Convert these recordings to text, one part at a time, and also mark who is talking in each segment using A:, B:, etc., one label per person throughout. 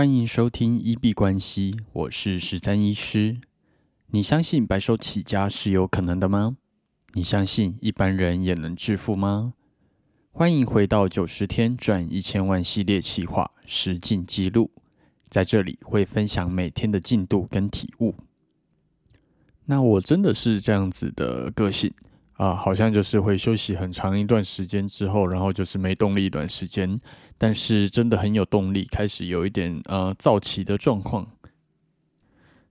A: 欢迎收听一币关系，我是十三医师。你相信白手起家是有可能的吗？你相信一般人也能致富吗？欢迎回到九十天赚一千万系列企划实进记录，在这里会分享每天的进度跟体悟。那我真的是这样子的个性。啊，好像就是会休息很长一段时间之后，然后就是没动力一段时间，但是真的很有动力，开始有一点呃躁起的状况，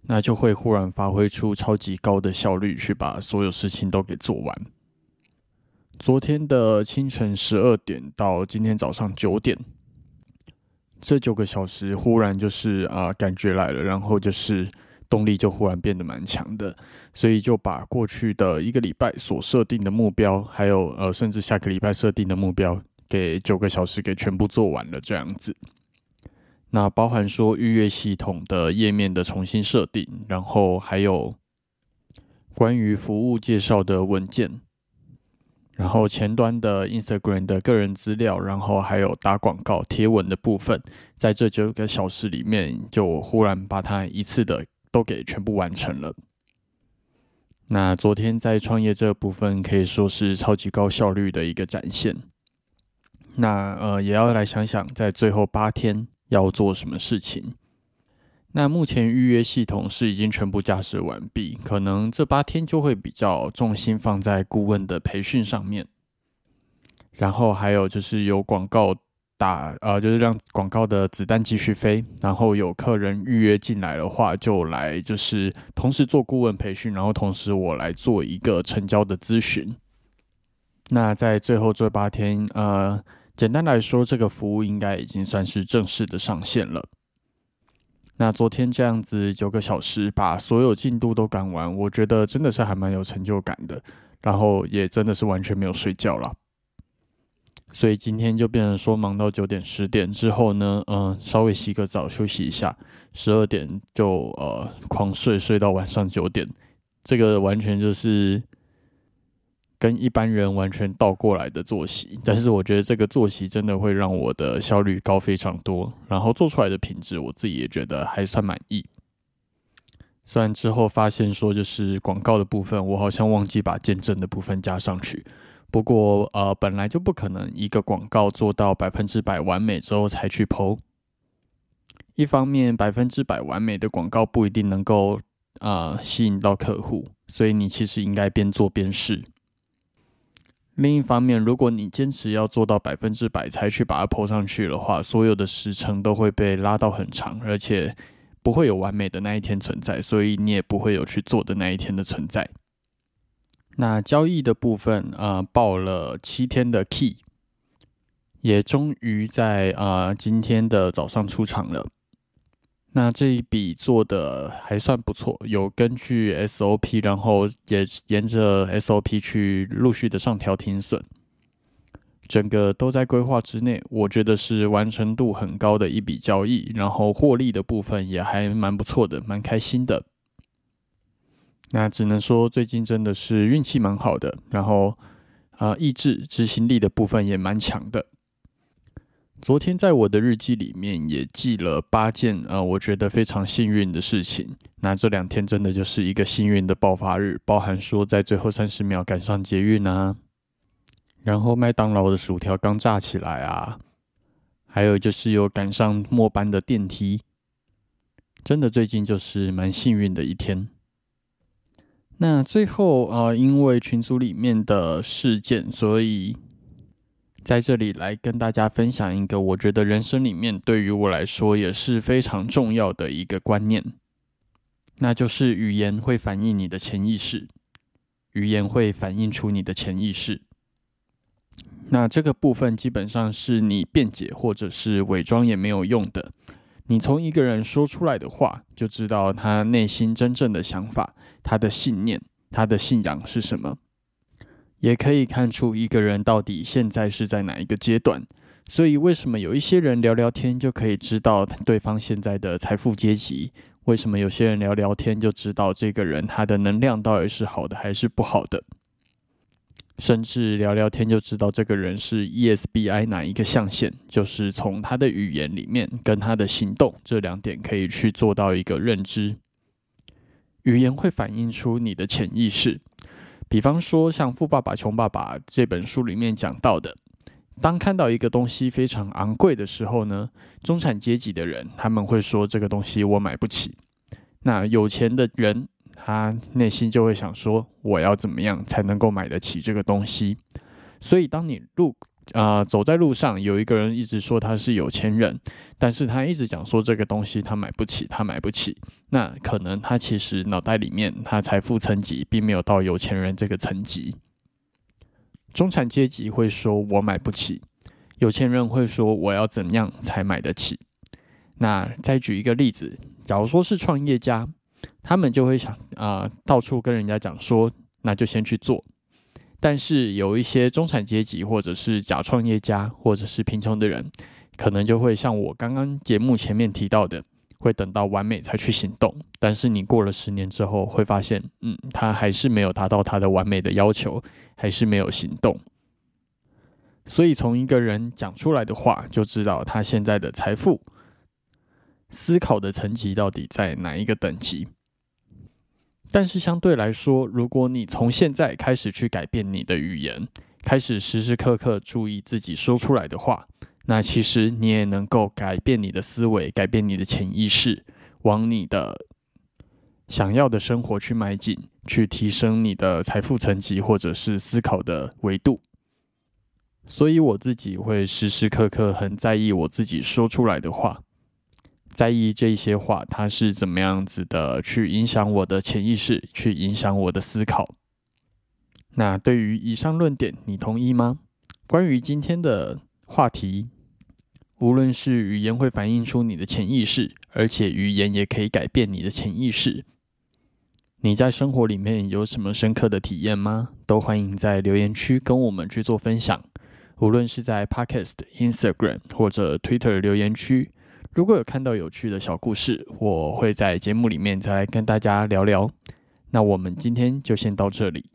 A: 那就会忽然发挥出超级高的效率，去把所有事情都给做完。昨天的清晨十二点到今天早上九点，这九个小时忽然就是啊感觉来了，然后就是。动力就忽然变得蛮强的，所以就把过去的一个礼拜所设定的目标，还有呃，甚至下个礼拜设定的目标，给九个小时给全部做完了这样子。那包含说预约系统的页面的重新设定，然后还有关于服务介绍的文件，然后前端的 Instagram 的个人资料，然后还有打广告贴文的部分，在这九个小时里面，就忽然把它一次的。都给全部完成了。那昨天在创业这部分可以说是超级高效率的一个展现。那呃，也要来想想在最后八天要做什么事情。那目前预约系统是已经全部架设完毕，可能这八天就会比较重心放在顾问的培训上面，然后还有就是有广告。打呃，就是让广告的子弹继续飞，然后有客人预约进来的话，就来就是同时做顾问培训，然后同时我来做一个成交的咨询。那在最后这八天，呃，简单来说，这个服务应该已经算是正式的上线了。那昨天这样子九个小时把所有进度都赶完，我觉得真的是还蛮有成就感的，然后也真的是完全没有睡觉了。所以今天就变成说，忙到九点十点之后呢，嗯，稍微洗个澡休息一下，十二点就呃狂睡，睡到晚上九点。这个完全就是跟一般人完全倒过来的作息。但是我觉得这个作息真的会让我的效率高非常多，然后做出来的品质我自己也觉得还算满意。虽然之后发现说，就是广告的部分，我好像忘记把见证的部分加上去。不过，呃，本来就不可能一个广告做到百分之百完美之后才去投。一方面，百分之百完美的广告不一定能够啊吸引到客户，所以你其实应该边做边试。另一方面，如果你坚持要做到百分之百才去把它投上去的话，所有的时程都会被拉到很长，而且不会有完美的那一天存在，所以你也不会有去做的那一天的存在。那交易的部分，呃，报了七天的 key，也终于在啊今天的早上出场了。那这一笔做的还算不错，有根据 SOP，然后也沿着 SOP 去陆续的上调停损，整个都在规划之内。我觉得是完成度很高的一笔交易，然后获利的部分也还蛮不错的，蛮开心的。那只能说最近真的是运气蛮好的，然后啊，意志执行力的部分也蛮强的。昨天在我的日记里面也记了八件啊，我觉得非常幸运的事情。那这两天真的就是一个幸运的爆发日，包含说在最后三十秒赶上捷运啊，然后麦当劳的薯条刚炸起来啊，还有就是有赶上末班的电梯，真的最近就是蛮幸运的一天。那最后啊，因为群组里面的事件，所以在这里来跟大家分享一个我觉得人生里面对于我来说也是非常重要的一个观念，那就是语言会反映你的潜意识，语言会反映出你的潜意识。那这个部分基本上是你辩解或者是伪装也没有用的。你从一个人说出来的话，就知道他内心真正的想法、他的信念、他的信仰是什么，也可以看出一个人到底现在是在哪一个阶段。所以，为什么有一些人聊聊天就可以知道对方现在的财富阶级？为什么有些人聊聊天就知道这个人他的能量到底是好的还是不好的？甚至聊聊天就知道这个人是 ESBI 哪一个象限，就是从他的语言里面跟他的行动这两点可以去做到一个认知。语言会反映出你的潜意识，比方说像《富爸爸穷爸爸》这本书里面讲到的，当看到一个东西非常昂贵的时候呢，中产阶级的人他们会说这个东西我买不起，那有钱的人。他内心就会想说：“我要怎么样才能够买得起这个东西？”所以，当你路啊走在路上，有一个人一直说他是有钱人，但是他一直讲说这个东西他买不起，他买不起。那可能他其实脑袋里面他财富层级并没有到有钱人这个层级。中产阶级会说：“我买不起。”有钱人会说：“我要怎样才买得起？”那再举一个例子，假如说是创业家。他们就会想啊，到处跟人家讲说，那就先去做。但是有一些中产阶级，或者是假创业家，或者是贫穷的人，可能就会像我刚刚节目前面提到的，会等到完美才去行动。但是你过了十年之后，会发现，嗯，他还是没有达到他的完美的要求，还是没有行动。所以从一个人讲出来的话，就知道他现在的财富思考的层级到底在哪一个等级。但是相对来说，如果你从现在开始去改变你的语言，开始时时刻刻注意自己说出来的话，那其实你也能够改变你的思维，改变你的潜意识，往你的想要的生活去迈进，去提升你的财富层级或者是思考的维度。所以我自己会时时刻刻很在意我自己说出来的话。在意这些话，它是怎么样子的去影响我的潜意识，去影响我的思考。那对于以上论点，你同意吗？关于今天的话题，无论是语言会反映出你的潜意识，而且语言也可以改变你的潜意识。你在生活里面有什么深刻的体验吗？都欢迎在留言区跟我们去做分享。无论是在 Podcast、Instagram 或者 Twitter 留言区。如果有看到有趣的小故事，我会在节目里面再来跟大家聊聊。那我们今天就先到这里。